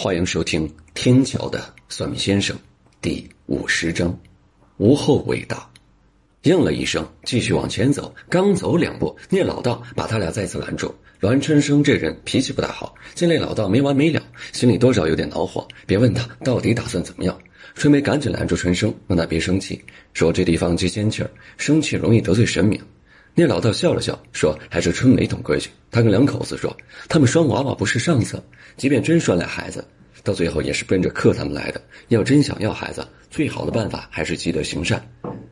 欢迎收听《天桥的算命先生》第五十章，无后为大。应了一声，继续往前走。刚走两步，聂老道把他俩再次拦住。栾春生这人脾气不大好，见那老道没完没了，心里多少有点恼火。别问他到底打算怎么样。春梅赶紧拦住春生，让他别生气，说这地方接仙气儿，生气容易得罪神明。那老道笑了笑，说：“还是春梅懂规矩。”他跟两口子说：“他们拴娃娃不是上策，即便真拴俩孩子，到最后也是奔着克他们来的。要真想要孩子，最好的办法还是积德行善。”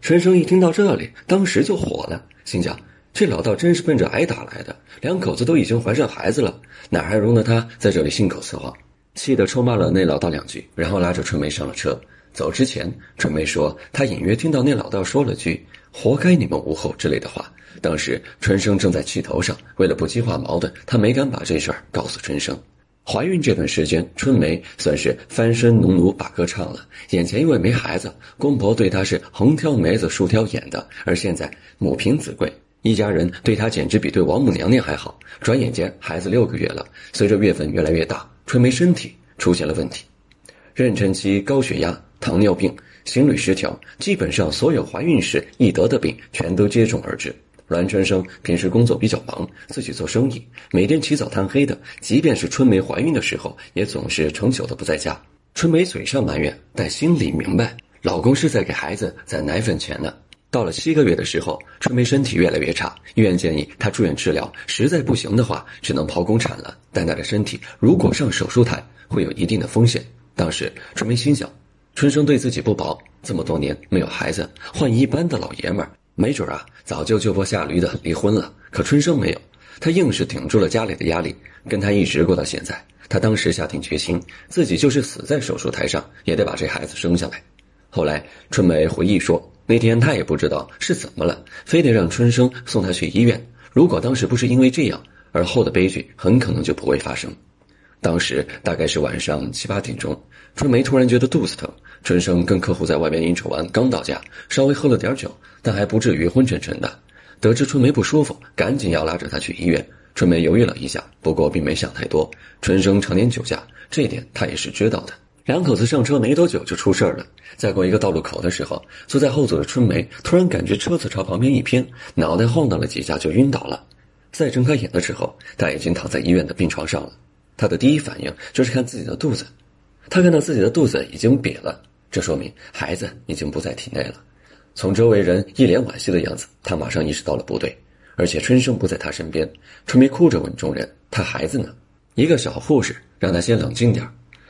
春生一听到这里，当时就火了，心想：“这老道真是奔着挨打来的。两口子都已经怀上孩子了，哪还容得他在这里信口雌黄？”气得臭骂了那老道两句，然后拉着春梅上了车。走之前，春梅说：“她隐约听到那老道说了句‘活该你们无后’之类的话。”当时春生正在气头上，为了不激化矛盾，他没敢把这事儿告诉春生。怀孕这段时间，春梅算是翻身农奴把歌唱了。眼前因为没孩子，公婆对她是横挑眉子竖挑眼的。而现在母凭子贵，一家人对她简直比对王母娘娘还好。转眼间，孩子六个月了，随着月份越来越大，春梅身体出现了问题，妊娠期高血压、糖尿病、心律失调，基本上所有怀孕时易得的病全都接踵而至。栾春生平时工作比较忙，自己做生意，每天起早贪黑的。即便是春梅怀孕的时候，也总是成宿的不在家。春梅嘴上埋怨，但心里明白，老公是在给孩子攒奶粉钱呢。到了七个月的时候，春梅身体越来越差，医院建议她住院治疗，实在不行的话，只能剖宫产了。但她的身体如果上手术台，会有一定的风险。当时春梅心想，春生对自己不薄，这么多年没有孩子，换一般的老爷们儿。没准啊，早就就坡下驴的离婚了。可春生没有，他硬是顶住了家里的压力，跟他一直过到现在。他当时下定决心，自己就是死在手术台上，也得把这孩子生下来。后来春梅回忆说，那天她也不知道是怎么了，非得让春生送她去医院。如果当时不是因为这样，而后的悲剧很可能就不会发生。当时大概是晚上七八点钟，春梅突然觉得肚子疼。春生跟客户在外面应酬完，刚到家，稍微喝了点酒，但还不至于昏沉沉的。得知春梅不舒服，赶紧要拉着她去医院。春梅犹豫了一下，不过并没想太多。春生常年酒驾，这点她也是知道的。两口子上车没多久就出事儿了。在过一个道路口的时候，坐在后座的春梅突然感觉车子朝旁边一偏，脑袋晃荡了几下就晕倒了。再睁开眼的时候，她已经躺在医院的病床上了。她的第一反应就是看自己的肚子，她看到自己的肚子已经瘪了。这说明孩子已经不在体内了。从周围人一脸惋惜的样子，他马上意识到了不对。而且春生不在他身边，春梅哭着问众人：“他孩子呢？”一个小护士让他先冷静点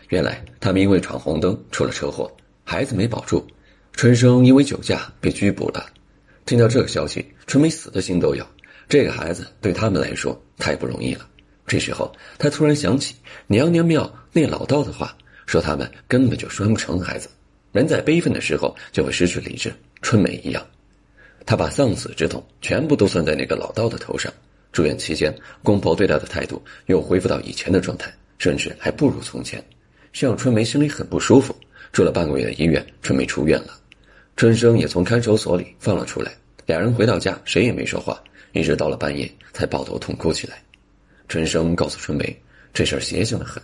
原来他们因为闯红灯出了车祸，孩子没保住。春生因为酒驾被拘捕了。听到这个消息，春梅死的心都有。这个孩子对他们来说太不容易了。这时候，他突然想起娘娘庙那老道的话，说他们根本就生不成孩子。人在悲愤的时候就会失去理智，春梅一样，她把丧子之痛全部都算在那个老道的头上。住院期间，公婆对她的态度又恢复到以前的状态，甚至还不如从前，这让春梅心里很不舒服。住了半个月的医院，春梅出院了，春生也从看守所里放了出来。两人回到家，谁也没说话，一直到了半夜才抱头痛哭起来。春生告诉春梅，这事儿邪性的很。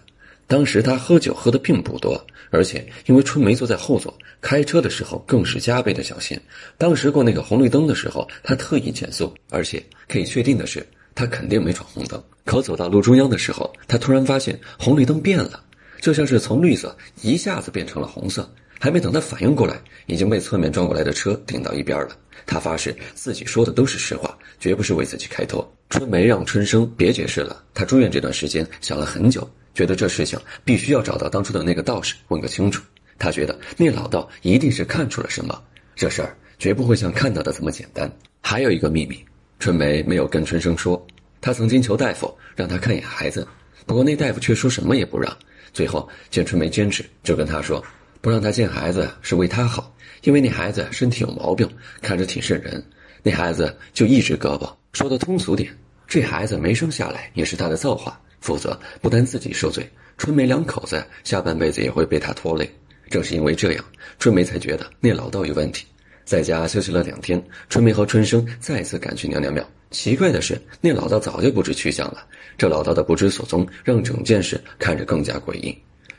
当时他喝酒喝的并不多，而且因为春梅坐在后座，开车的时候更是加倍的小心。当时过那个红绿灯的时候，他特意减速，而且可以确定的是，他肯定没闯红灯。可走到路中央的时候，他突然发现红绿灯变了，就像是从绿色一下子变成了红色。还没等他反应过来，已经被侧面撞过来的车顶到一边了。他发誓自己说的都是实话，绝不是为自己开脱。春梅让春生别解释了。他住院这段时间想了很久。觉得这事情必须要找到当初的那个道士问个清楚。他觉得那老道一定是看出了什么，这事儿绝不会像看到的这么简单。还有一个秘密，春梅没有跟春生说。他曾经求大夫让他看一眼孩子，不过那大夫却说什么也不让。最后见春梅坚持，就跟他说，不让他见孩子是为他好，因为那孩子身体有毛病，看着挺瘆人。那孩子就一只胳膊。说的通俗点，这孩子没生下来也是他的造化。否则，不但自己受罪，春梅两口子下半辈子也会被他拖累。正是因为这样，春梅才觉得那老道有问题。在家休息了两天，春梅和春生再次赶去娘娘庙。奇怪的是，那老道早就不知去向了。这老道的不知所踪，让整件事看着更加诡异。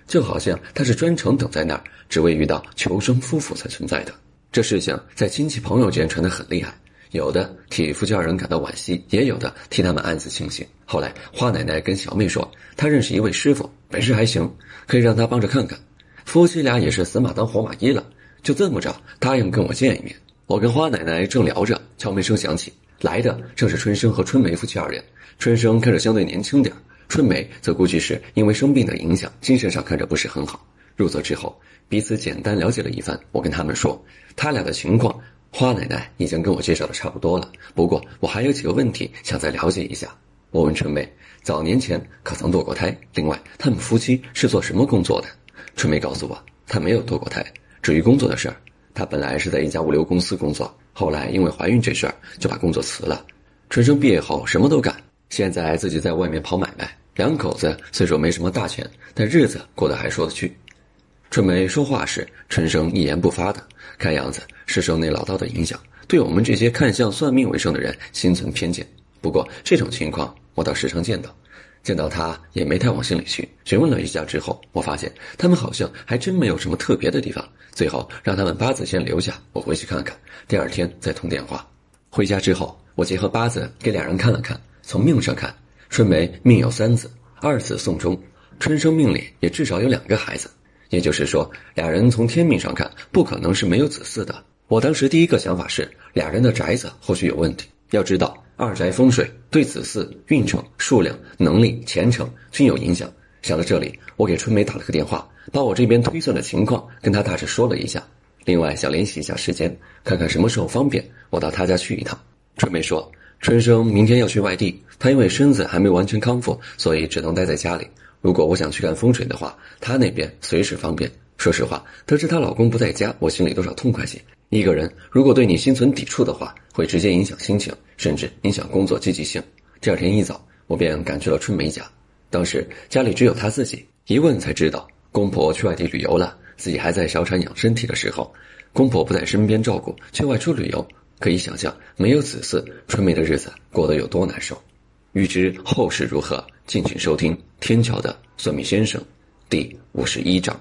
就好像他是专程等在那儿，只为遇到求生夫妇才存在的。这事情在亲戚朋友间传得很厉害，有的替夫妻二人感到惋惜，也有的替他们暗自庆幸。后来花奶奶跟小妹说，她认识一位师傅，本事还行，可以让他帮着看看。夫妻俩也是死马当活马医了，就这么着答应跟我见一面。我跟花奶奶正聊着，敲门声响起，来的正是春生和春梅夫妻二人。春生看着相对年轻点春梅则估计是因为生病的影响，精神上看着不是很好。入座之后，彼此简单了解了一番。我跟他们说，他俩的情况，花奶奶已经跟我介绍的差不多了。不过我还有几个问题想再了解一下。我问春梅，早年前可曾堕过胎？另外，他们夫妻是做什么工作的？春梅告诉我，她没有堕过胎。至于工作的事儿，她本来是在一家物流公司工作，后来因为怀孕这事儿就把工作辞了。春生毕业后什么都干。现在自己在外面跑买卖，两口子虽说没什么大钱，但日子过得还说得去。春梅说话时，春生一言不发的，看样子是受那老道的影响，对我们这些看相算命为生的人心存偏见。不过这种情况我倒时常见到，见到他也没太往心里去。询问了一下之后，我发现他们好像还真没有什么特别的地方。最后让他们八字先留下，我回去看看，第二天再通电话。回家之后，我结合八字给两人看了看。从命上看，春梅命有三子，二子送终，春生命里也至少有两个孩子，也就是说，俩人从天命上看不可能是没有子嗣的。我当时第一个想法是，俩人的宅子或许有问题。要知道，二宅风水对子嗣、运程、数量、能力、前程均有影响。想到这里，我给春梅打了个电话，把我这边推算的情况跟她大致说了一下，另外想联系一下时间，看看什么时候方便，我到她家去一趟。春梅说。春生明天要去外地，他因为身子还没完全康复，所以只能待在家里。如果我想去看风水的话，她那边随时方便。说实话，得知她老公不在家，我心里多少痛快些。一个人如果对你心存抵触的话，会直接影响心情，甚至影响工作积极性。第二天一早，我便赶去了春梅家。当时家里只有她自己，一问才知道，公婆去外地旅游了，自己还在小产养身体的时候，公婆不在身边照顾，却外出旅游。可以想象，没有子嗣，春梅的日子过得有多难受。欲知后事如何，敬请收听《天桥的算命先生》第五十一章。